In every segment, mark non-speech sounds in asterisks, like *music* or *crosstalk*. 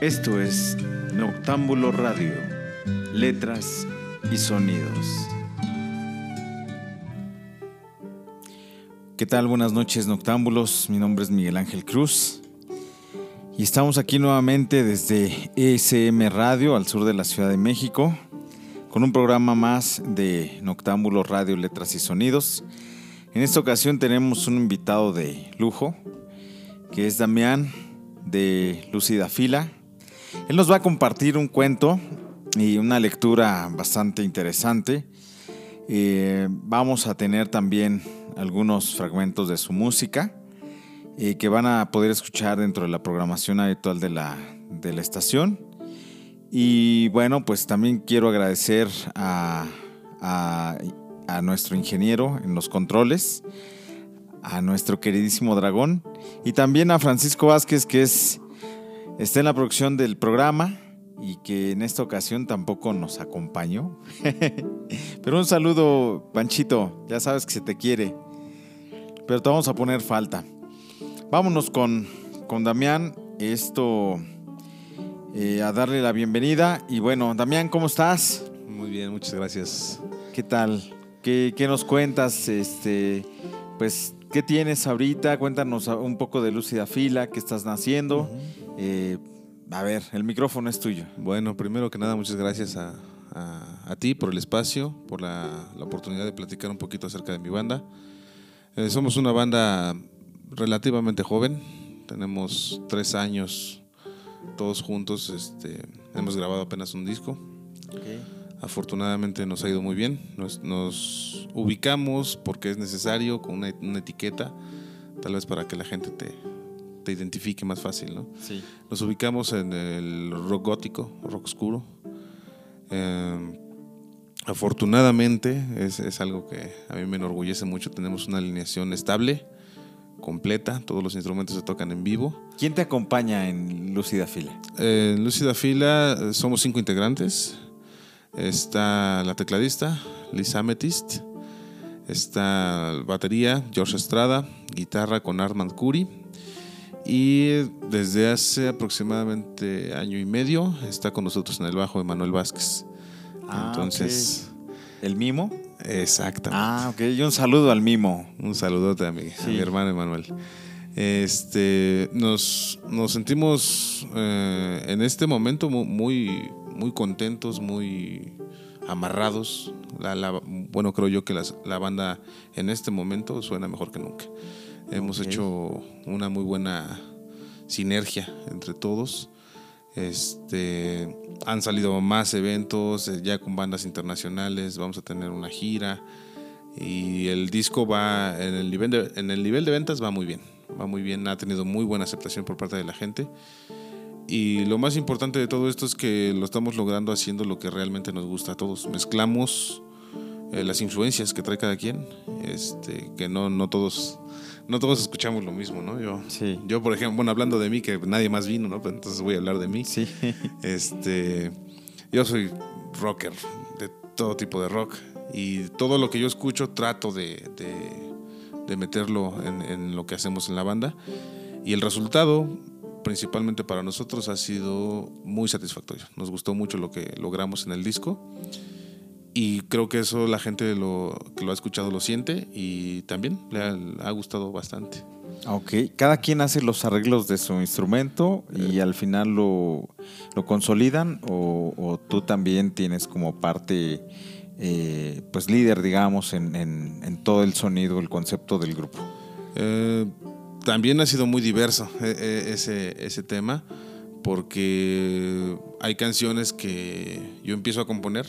Esto es Noctámbulo Radio, letras y sonidos. ¿Qué tal? Buenas noches, Noctámbulos. Mi nombre es Miguel Ángel Cruz. Y estamos aquí nuevamente desde ESM Radio, al sur de la Ciudad de México, con un programa más de Noctámbulo Radio, letras y sonidos. En esta ocasión tenemos un invitado de lujo, que es Damián de Lucida Fila él nos va a compartir un cuento y una lectura bastante interesante. Eh, vamos a tener también algunos fragmentos de su música eh, que van a poder escuchar dentro de la programación habitual de la, de la estación. Y bueno, pues también quiero agradecer a, a, a nuestro ingeniero en los controles, a nuestro queridísimo dragón y también a Francisco Vázquez, que es está en la producción del programa y que en esta ocasión tampoco nos acompañó. *laughs* Pero un saludo, Panchito, ya sabes que se te quiere, pero te vamos a poner falta. Vámonos con, con Damián, esto eh, a darle la bienvenida. Y bueno, Damián, ¿cómo estás? Muy bien, muchas gracias. ¿Qué tal? ¿Qué, qué nos cuentas? Este, pues ¿Qué tienes ahorita? Cuéntanos un poco de Lúcida Fila, qué estás haciendo. Eh, a ver, el micrófono es tuyo. Bueno, primero que nada, muchas gracias a, ti por el espacio, por la, oportunidad de platicar un poquito acerca de mi banda. Eh, somos una banda relativamente joven, tenemos tres años todos juntos, este, hemos grabado apenas un disco. Afortunadamente nos ha ido muy bien. Nos, ubicamos porque es necesario con una, etiqueta, tal vez para que la gente te, te identifique más fácil. ¿no? Sí. Nos ubicamos en el rock gótico, rock oscuro. Em, afortunadamente es, es, algo que a mí me enorgullece mucho. Tenemos una alineación estable, completa. Todos los instrumentos se tocan en vivo. ¿Quién te acompaña en Lúcida Fila? en Lúcida Fila eh, somos cinco integrantes. Está la tecladista, Liz Amethyst. Está batería, George Estrada. Guitarra con Armand Curry. Y desde hace aproximadamente año y medio está con nosotros en el bajo Emanuel Vázquez. Ah, Entonces. ¿El mimo? Exactamente. Ah, ok. Y un saludo al mimo. Un saludote a mi, a mi hermano Emanuel. Este, nos, nos sentimos eh, en este momento muy, muy contentos, muy amarrados. La, bueno, creo yo que la banda en este momento suena mejor que nunca. Hemos hecho una muy buena sinergia entre todos. Este, han salido más eventos eh, ya con bandas internacionales. Vamos a tener una gira y el disco va en el nivel de, en el nivel de ventas va muy bien. Va muy bien, ha tenido muy buena aceptación por parte de la gente. Y lo más importante de todo esto es que lo estamos logrando haciendo lo que realmente nos gusta a todos. Mezclamos eh, las influencias que trae cada quien, este, que no, no todos no todos escuchamos lo mismo, ¿no? Yo, yo, por ejemplo, bueno, hablando de mí, que nadie más vino, ¿no? Pues entonces voy a hablar de mí. Sí. *laughs* Este, yo soy rocker, de todo tipo de rock. Y todo lo que yo escucho trato de, de, meterlo en, en, lo que hacemos en la banda. Y el resultado, principalmente para nosotros ha sido muy satisfactorio. Nos gustó mucho lo que logramos en el disco y creo que eso la gente lo, que lo ha escuchado lo siente y también le ha, gustado bastante. Ok, cada quien hace los arreglos de su instrumento y al final lo, lo consolidan o, tú también tienes como parte, eh, pues líder, digamos, en, en, todo el sonido, el concepto del grupo. Eh, también ha sido muy diverso eh, eh, ese, ese tema, porque hay canciones que yo empiezo a componer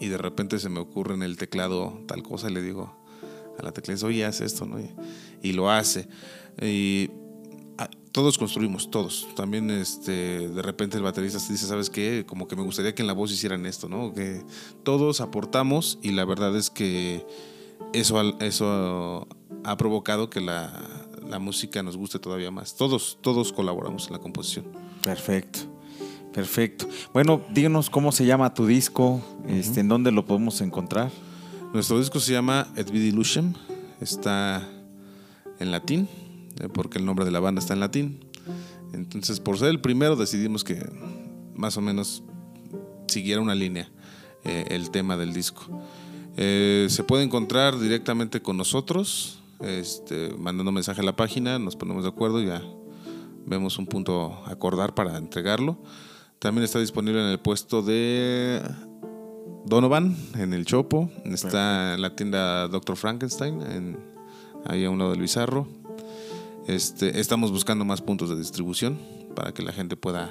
y de repente se me ocurre en el teclado tal cosa y le digo a la teclista, oye, haz esto, ¿no? Y, lo hace. Y ah, todos construimos, todos. También este, de repente el baterista dice, ¿sabes qué? Como que me gustaría que en la voz hicieran esto, ¿no? Que todos aportamos y la verdad es que eso, eso ha provocado que la, la música nos guste todavía más. Todos, todos colaboramos en la composición. Perfecto. Perfecto. Bueno, díganos cómo se llama tu disco, este, en dónde lo podemos encontrar. Nuestro disco se llama Et Vidi Lucem, está en latín, eh, porque el nombre de la banda está en latín. Entonces, por ser el primero, decidimos que más o menos siguiera una línea eh, el tema del disco. Eh, se puede encontrar directamente con nosotros, este, mandando mensaje a la página, nos ponemos de acuerdo y ya vemos un punto acordar para entregarlo. También está disponible en el puesto de Donovan, en el Chopo. Está en la tienda Dr. Frankenstein, en, ahí a un lado del Bizarro. Este, estamos buscando más puntos de distribución para que la gente pueda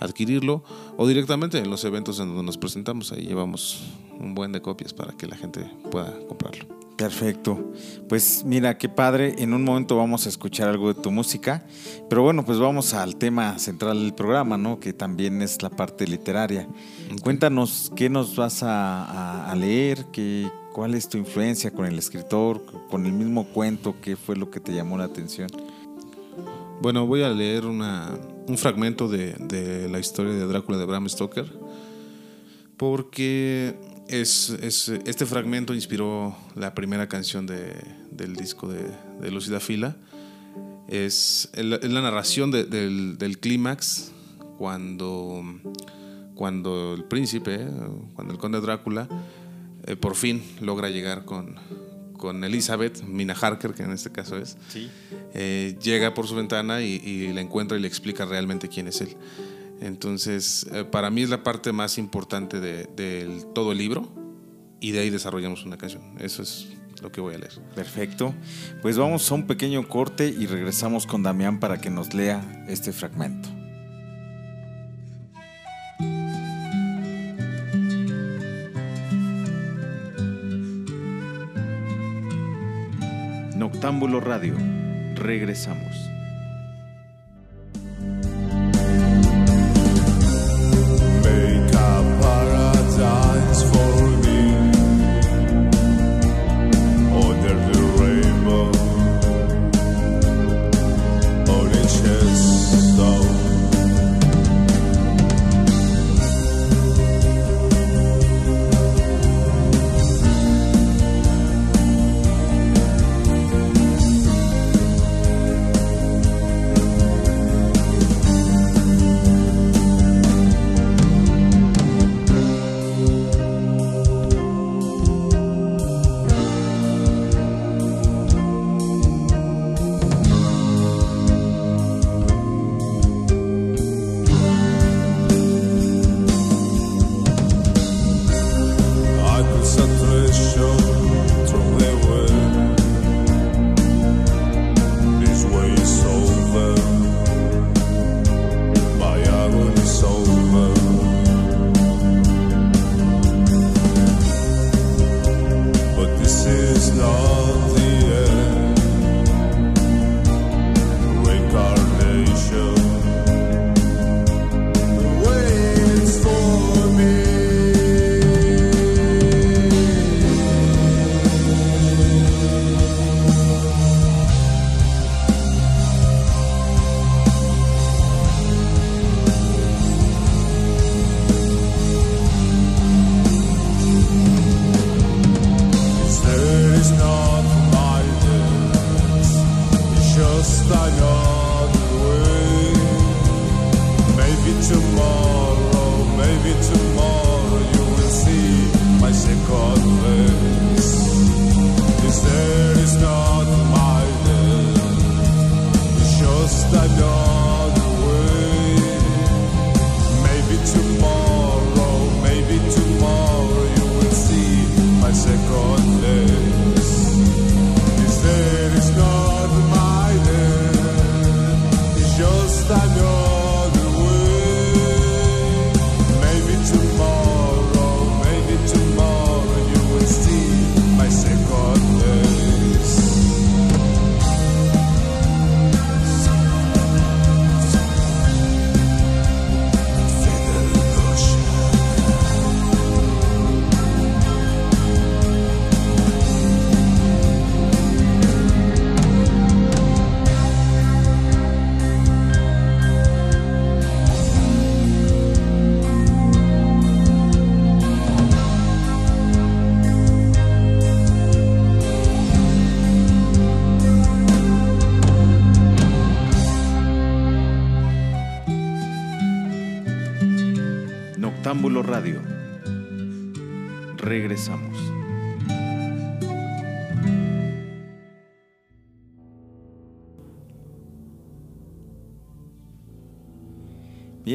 adquirirlo o directamente en los eventos en donde nos presentamos. Ahí llevamos un buen de copias para que la gente pueda comprarlo. Perfecto. Pues mira, qué padre. En un momento vamos a escuchar algo de tu música. Pero bueno, pues vamos al tema central del programa, ¿no? Que también es la parte literaria. Cuéntanos qué nos vas a, leer, qué, cuál es tu influencia con el escritor, con el mismo cuento, qué fue lo que te llamó la atención. Bueno, voy a leer una, un fragmento de, de la historia de Drácula de Bram Stoker. Porque es, este fragmento inspiró la primera canción del disco de, de Lucida Fila. Es, la narración del, clímax cuando, cuando el príncipe, cuando el conde Drácula, eh, por fin logra llegar con, con Elizabeth, Mina Harker, que en este caso es, eh, llega por su ventana y, y, la encuentra y le explica realmente quién es él. Entonces, eh, para mí es la parte más importante de, todo el libro y de ahí desarrollamos una canción. Eso es lo que voy a leer. Perfecto. Pues vamos a un pequeño corte y regresamos con Damián para que nos lea este fragmento. Noctámbulo Radio. Regresamos.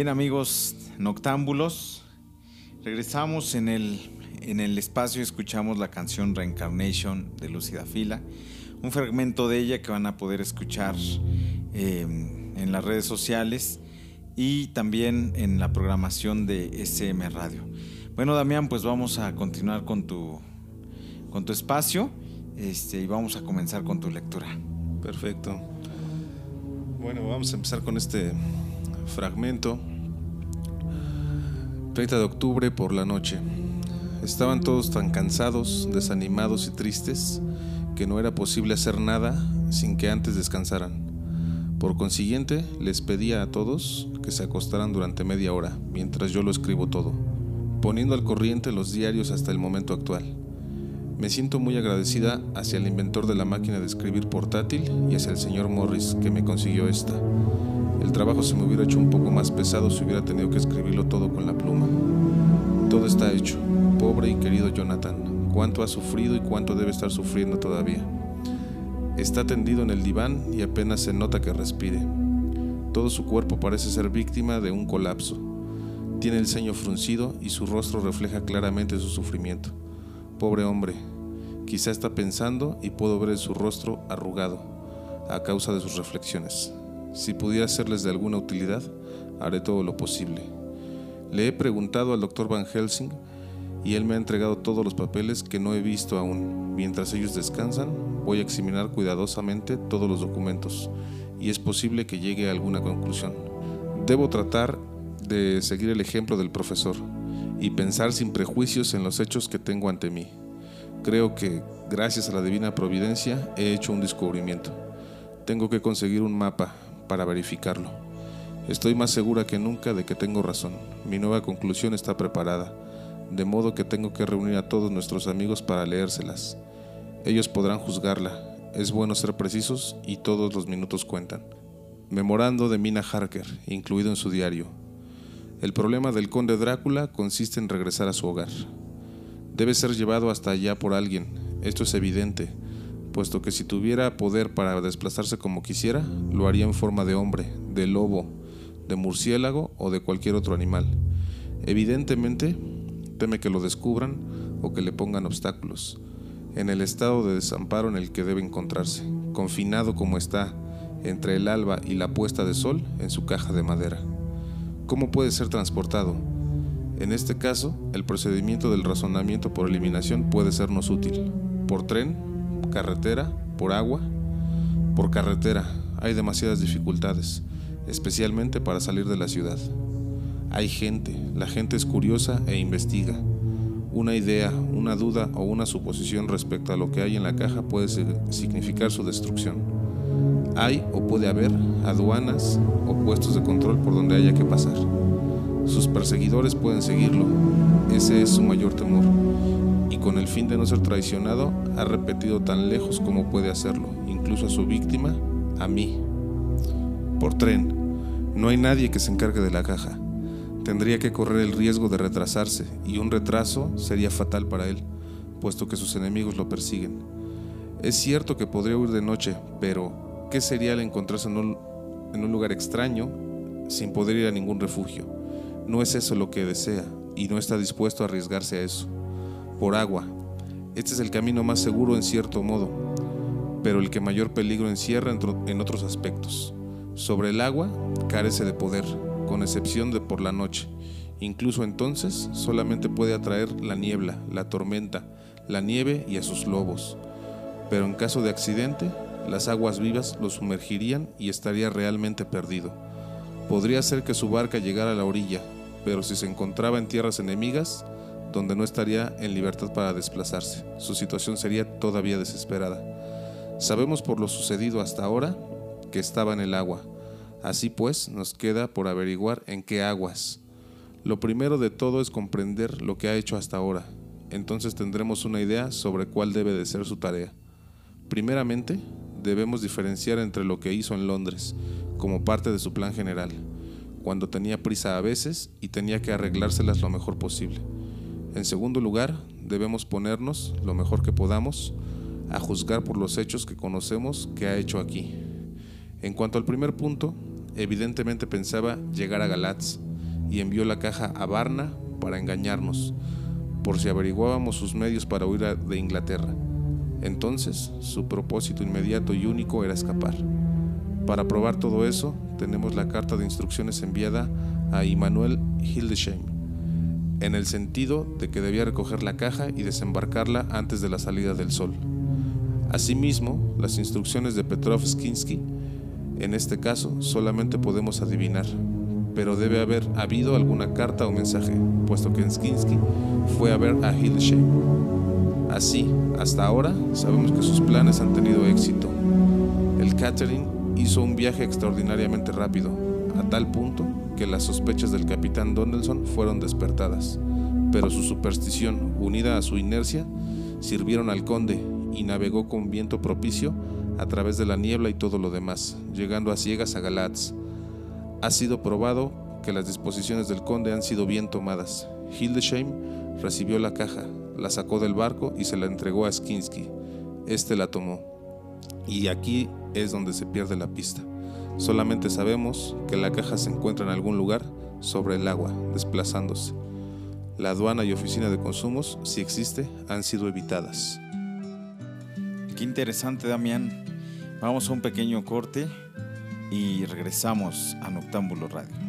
Bien amigos noctámbulos, regresamos en el, en el espacio, escuchamos la canción Reincarnation de Lucida Fila, un fragmento de ella que van a poder escuchar eh, en las redes sociales y también en la programación de SM Radio. Bueno Damián, pues vamos a continuar con tu, con tu espacio este, y vamos a comenzar con tu lectura. Perfecto. Bueno, vamos a empezar con este fragmento. 30 de octubre por la noche. Estaban todos tan cansados, desanimados y tristes que no era posible hacer nada sin que antes descansaran. Por consiguiente, les pedía a todos que se acostaran durante media hora, mientras yo lo escribo todo, poniendo al corriente los diarios hasta el momento actual. Me siento muy agradecida hacia el inventor de la máquina de escribir portátil y hacia el señor Morris que me consiguió esta. El trabajo se me hubiera hecho un poco más pesado si hubiera tenido que escribirlo todo con la pluma. Todo está hecho. Pobre y querido Jonathan. Cuánto ha sufrido y cuánto debe estar sufriendo todavía. Está tendido en el diván y apenas se nota que respire. Todo su cuerpo parece ser víctima de un colapso. Tiene el ceño fruncido y su rostro refleja claramente su sufrimiento. Pobre hombre, quizá está pensando y puedo ver su rostro arrugado a causa de sus reflexiones. Si pudiera serles de alguna utilidad, haré todo lo posible. Le he preguntado al doctor Van Helsing y él me ha entregado todos los papeles que no he visto aún. Mientras ellos descansan, voy a examinar cuidadosamente todos los documentos y es posible que llegue a alguna conclusión. Debo tratar de seguir el ejemplo del profesor y pensar sin prejuicios en los hechos que tengo ante mí. Creo que, gracias a la divina providencia, he hecho un descubrimiento. Tengo que conseguir un mapa para verificarlo. Estoy más segura que nunca de que tengo razón. Mi nueva conclusión está preparada, de modo que tengo que reunir a todos nuestros amigos para leérselas. Ellos podrán juzgarla. Es bueno ser precisos y todos los minutos cuentan. Memorando de Mina Harker, incluido en su diario. El problema del conde Drácula consiste en regresar a su hogar. Debe ser llevado hasta allá por alguien, esto es evidente, puesto que si tuviera poder para desplazarse como quisiera, lo haría en forma de hombre, de lobo, de murciélago o de cualquier otro animal. Evidentemente, teme que lo descubran o que le pongan obstáculos, en el estado de desamparo en el que debe encontrarse, confinado como está entre el alba y la puesta de sol en su caja de madera. ¿Cómo puede ser transportado? En este caso, el procedimiento del razonamiento por eliminación puede sernos útil. Por tren, carretera, por agua. Por carretera hay demasiadas dificultades, especialmente para salir de la ciudad. Hay gente, la gente es curiosa e investiga. Una idea, una duda o una suposición respecto a lo que hay en la caja puede significar su destrucción. Hay o puede haber aduanas o puestos de control por donde haya que pasar. Sus perseguidores pueden seguirlo, ese es su mayor temor y con el fin de no ser traicionado, ha repetido tan lejos como puede hacerlo, incluso a su víctima, a mí. Por tren, no hay nadie que se encargue de la caja. Tendría que correr el riesgo de retrasarse, y un retraso sería fatal para él, puesto que sus enemigos lo persiguen. Es cierto que podría huir de noche, pero ¿qué sería el encontrarse en un, en un lugar extraño sin poder ir a ningún refugio? No es eso lo que desea, y no está dispuesto a arriesgarse a eso por agua. Este es el camino más seguro en cierto modo, pero el que mayor peligro encierra en otros aspectos. Sobre el agua carece de poder, con excepción de por la noche. Incluso entonces solamente puede atraer la niebla, la tormenta, la nieve y a sus lobos. Pero en caso de accidente, las aguas vivas lo sumergirían y estaría realmente perdido. Podría ser que su barca llegara a la orilla, pero si se encontraba en tierras enemigas, donde no estaría en libertad para desplazarse. Su situación sería todavía desesperada. Sabemos por lo sucedido hasta ahora que estaba en el agua. Así pues, nos queda por averiguar en qué aguas. Lo primero de todo es comprender lo que ha hecho hasta ahora. Entonces tendremos una idea sobre cuál debe de ser su tarea. Primeramente, debemos diferenciar entre lo que hizo en Londres, como parte de su plan general, cuando tenía prisa a veces y tenía que arreglárselas lo mejor posible. En segundo lugar, debemos ponernos, lo mejor que podamos, a juzgar por los hechos que conocemos que ha hecho aquí. En cuanto al primer punto, evidentemente pensaba llegar a Galatz y envió la caja a Varna para engañarnos, por si averiguábamos sus medios para huir de Inglaterra. Entonces, su propósito inmediato y único era escapar. Para probar todo eso, tenemos la carta de instrucciones enviada a Immanuel Hildesheim, en el sentido de que debía recoger la caja y desembarcarla antes de la salida del sol. Asimismo, las instrucciones de Petrov Skinsky, en este caso, solamente podemos adivinar, pero debe haber habido alguna carta o mensaje, puesto que Skinsky fue a ver a Hildesheim. Así, hasta ahora, sabemos que sus planes han tenido éxito. El Catherine hizo un viaje extraordinariamente rápido, a tal punto que las sospechas del capitán Donaldson fueron despertadas, pero su superstición, unida a su inercia, sirvieron al conde y navegó con viento propicio a través de la niebla y todo lo demás, llegando a ciegas a Galatz. Ha sido probado que las disposiciones del conde han sido bien tomadas. Hildesheim recibió la caja, la sacó del barco y se la entregó a Skinsky. Este la tomó. Y aquí es donde se pierde la pista. Solamente sabemos que la caja se encuentra en algún lugar sobre el agua, desplazándose. La aduana y oficina de consumos, si existe, han sido evitadas. Qué interesante, Damián. Vamos a un pequeño corte y regresamos a Noctámbulo Radio.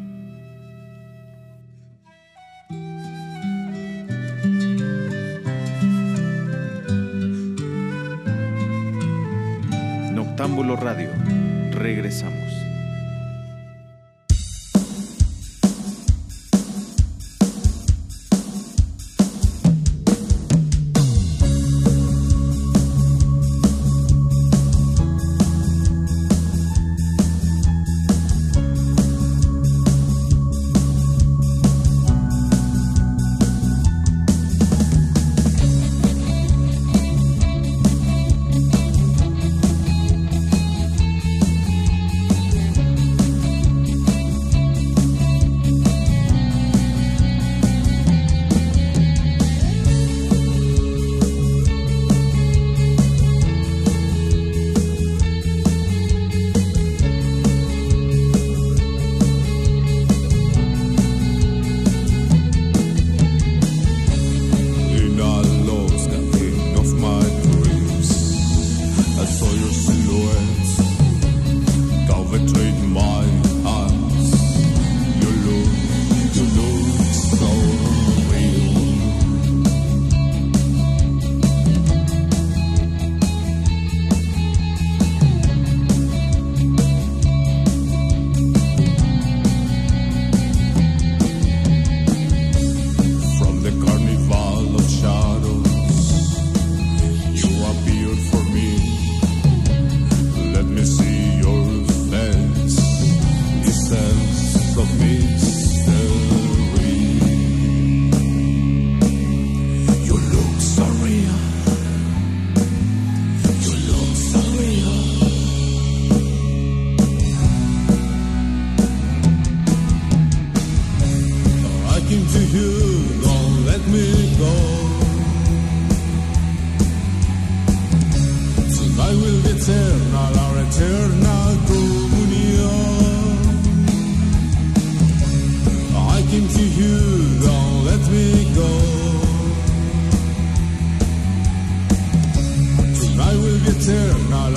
Radio. Regresamos. will be eternal, our eternal communion. I came to you, don't let me go. Will be eternal,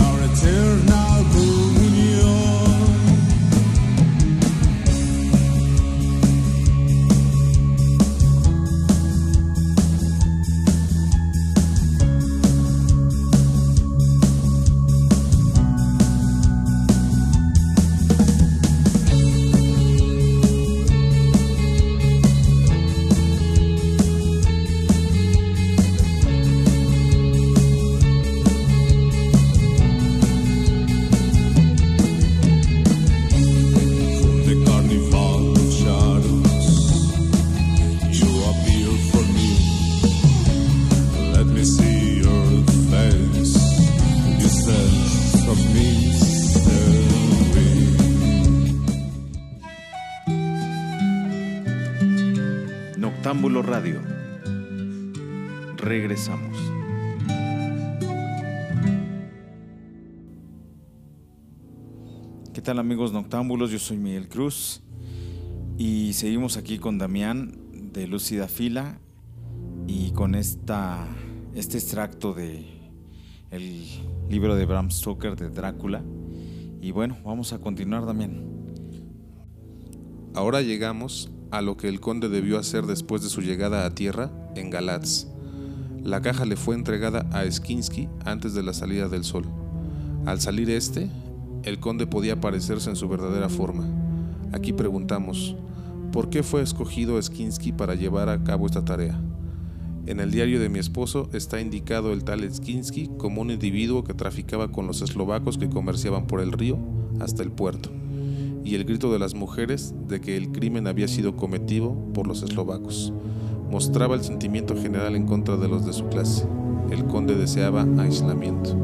Radio. Regresamos. ¿Qué tal amigos noctámbulos? Yo soy Miguel Cruz y seguimos aquí con Damián de Lúcida Fila y con esta, este extracto de el libro de Bram Stoker de Drácula. Y bueno, vamos a continuar, Damián. Ahora llegamos a lo que el conde debió hacer después de su llegada a tierra en Galatz. La caja le fue entregada a Skinsky antes de la salida del sol. Al salir este, el conde podía aparecerse en su verdadera forma. Aquí preguntamos, ¿por qué fue escogido Skinsky para llevar a cabo esta tarea? En el diario de mi esposo está indicado el tal Skinsky como un individuo que traficaba con los eslovacos que comerciaban por el río hasta el puerto, y el grito de las mujeres de que el crimen había sido cometido por los eslovacos. Mostraba el sentimiento general en contra de los de su clase. El conde deseaba aislamiento.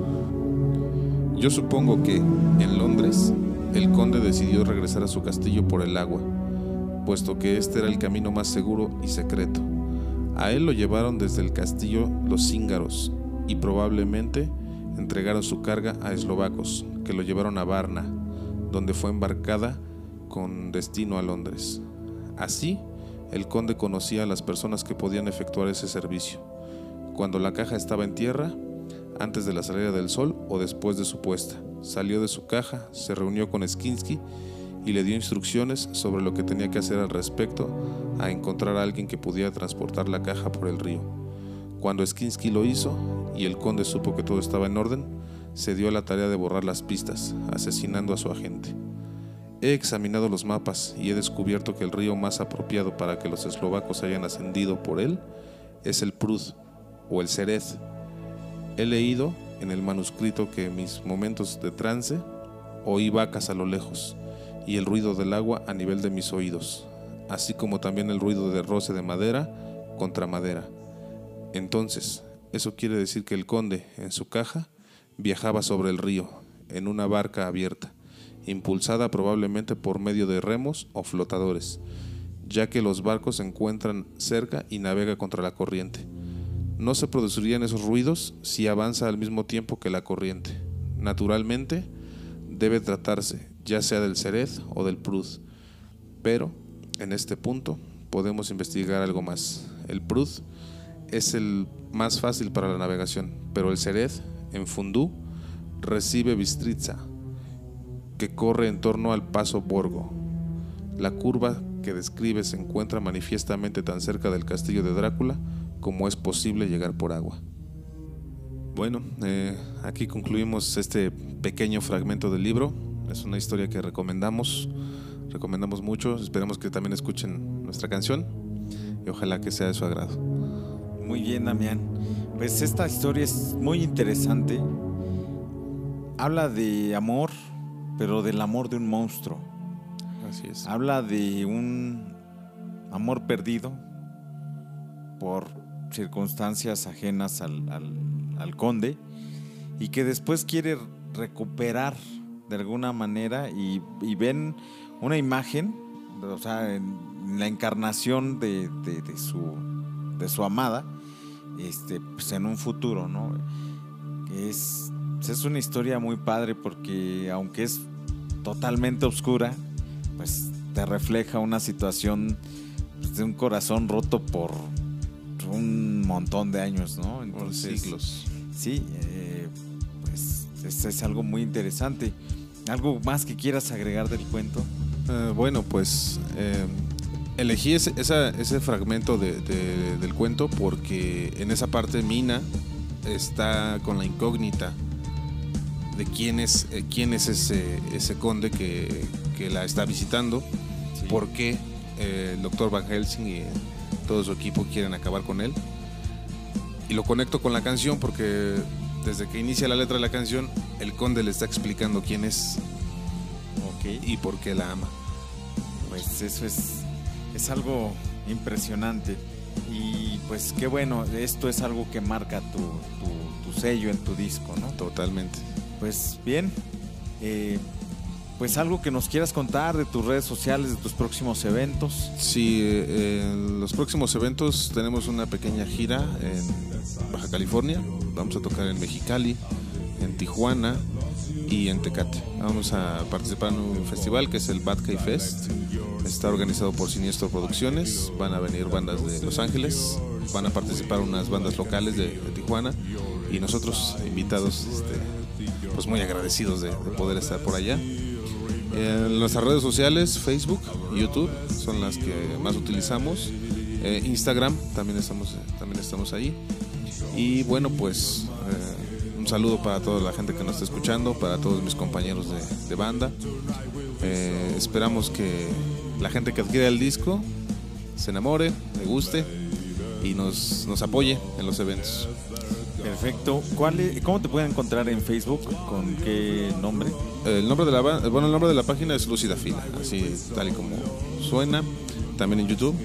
Yo supongo que, en Londres, el conde decidió regresar a su castillo por el agua, puesto que este era el camino más seguro y secreto. A él lo llevaron desde el castillo los cíngaros y probablemente entregaron su carga a eslovacos, que lo llevaron a Varna, donde fue embarcada con destino a Londres. Así, el conde conocía a las personas que podían efectuar ese servicio. Cuando la caja estaba en tierra, antes de la salida del sol o después de su puesta, salió de su caja, se reunió con Skinsky y le dio instrucciones sobre lo que tenía que hacer al respecto a encontrar a alguien que pudiera transportar la caja por el río. Cuando Skinsky lo hizo y el conde supo que todo estaba en orden, se dio a la tarea de borrar las pistas, asesinando a su agente. He examinado los mapas y he descubierto que el río más apropiado para que los eslovacos hayan ascendido por él es el Prud o el Serez. He leído en el manuscrito que en mis momentos de trance oí vacas a lo lejos y el ruido del agua a nivel de mis oídos, así como también el ruido de roce de madera contra madera. Entonces, eso quiere decir que el conde, en su caja, viajaba sobre el río, en una barca abierta, impulsada probablemente por medio de remos o flotadores, ya que los barcos se encuentran cerca y navega contra la corriente. No se producirían esos ruidos si avanza al mismo tiempo que la corriente. Naturalmente, debe tratarse ya sea del Cerez o del Prud. Pero en este punto podemos investigar algo más. El Prud es el más fácil para la navegación, pero el Cerez en Fundú recibe Bistritza, que corre en torno al paso Borgo. La curva que describe se encuentra manifiestamente tan cerca del castillo de Drácula como es posible llegar por agua. Bueno, eh, aquí concluimos este pequeño fragmento del libro. Es una historia que recomendamos, recomendamos mucho. Esperemos que también escuchen nuestra canción y ojalá que sea de su agrado. Muy bien, Damián. Pues esta historia es muy interesante. Habla de amor, pero del amor de un monstruo. Así es. Habla de un amor perdido por circunstancias ajenas al, al, al conde y que después quiere recuperar de alguna manera y, ven una imagen, o sea, en la encarnación de, su, de su amada, este, pues en un futuro, ¿no? Es, es una historia muy padre porque aunque es totalmente oscura, pues te refleja una situación pues, de un corazón roto por un montón de años, ¿no? Entonces, siglos. Sí, eh, pues es, es, algo muy interesante. ¿Algo más que quieras agregar del cuento? Eh, bueno, pues eh, elegí ese, ese fragmento del cuento porque en esa parte Mina está con la incógnita de quién es, eh, quién es ese, ese conde que, que la está visitando, por qué el doctor Van Helsing y todo su equipo quieren acabar con él. Y lo conecto con la canción porque desde que inicia la letra de la canción, el conde le está explicando quién es y por qué la ama. Pues eso es, es algo impresionante. Y pues qué bueno, esto es algo que marca tu, tu, sello en tu disco, ¿no? Totalmente. Pues bien, eh, pues algo que nos quieras contar de tus redes sociales, de tus próximos eventos. Sí, eh, en los próximos eventos tenemos una pequeña gira en Baja California. Vamos a tocar en Mexicali, en Tijuana y en Tecate. Vamos a participar en un festival que es el Bad Fest. Está organizado por Siniestro Producciones. Van a venir bandas de Los Ángeles, van a participar unas bandas locales de, Tijuana y nosotros invitados, este, pues muy agradecidos de, de poder estar por allá. En nuestras redes sociales, Facebook, YouTube, son las que más utilizamos. Eh, Instagram, también estamos, también estamos ahí. Y bueno, pues eh, un saludo para toda la gente que nos está escuchando, para todos mis compañeros de, banda. Eh, esperamos que la gente que adquiera el disco se enamore, le guste y nos, nos apoye en los eventos. Perfecto. ¿Cuál ¿Cómo te pueden encontrar en Facebook? ¿Con qué nombre? El nombre de la bueno, el nombre de la página es Lucida Fila, así tal y como suena. También en YouTube.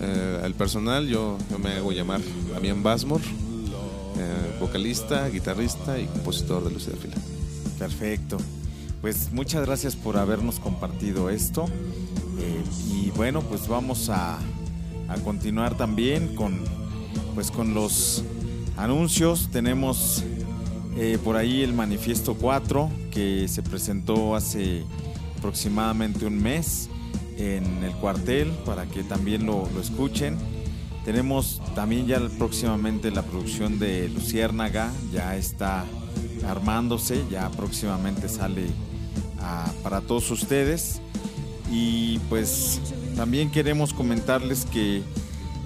Eh, el personal, yo, me hago llamar Damián Basmor, eh, vocalista, guitarrista y compositor de Lucida Fila. Perfecto. Pues muchas gracias por habernos compartido esto. Y bueno, pues vamos a, a continuar también con, pues con los anuncios. Tenemos eh, por ahí el Manifiesto 4 que se presentó hace aproximadamente un mes en el cuartel para que también lo, escuchen. Tenemos también ya próximamente la producción de Luciérnaga, ya está armándose, ya próximamente sale para todos ustedes. Y pues también queremos comentarles que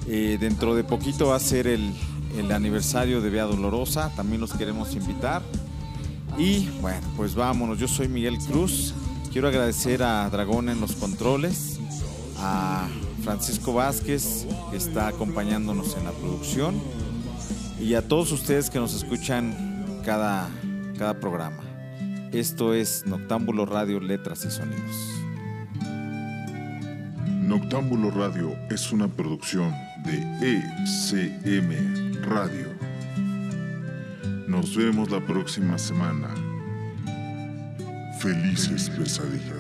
eh, dentro de poquito va a ser el, el aniversario de Vía Dolorosa, también los queremos invitar. Y bueno, pues vámonos, yo soy Miguel Cruz, quiero agradecer a Dragón en los controles, a Francisco Vázquez, que está acompañándonos en la producción, y a todos ustedes que nos escuchan cada, cada programa. Esto es Noctámbulo Radio, Letras y Sonidos. Noctámbulo Radio es una producción de ECM Radio. Nos vemos la próxima semana. Felices pesadillas.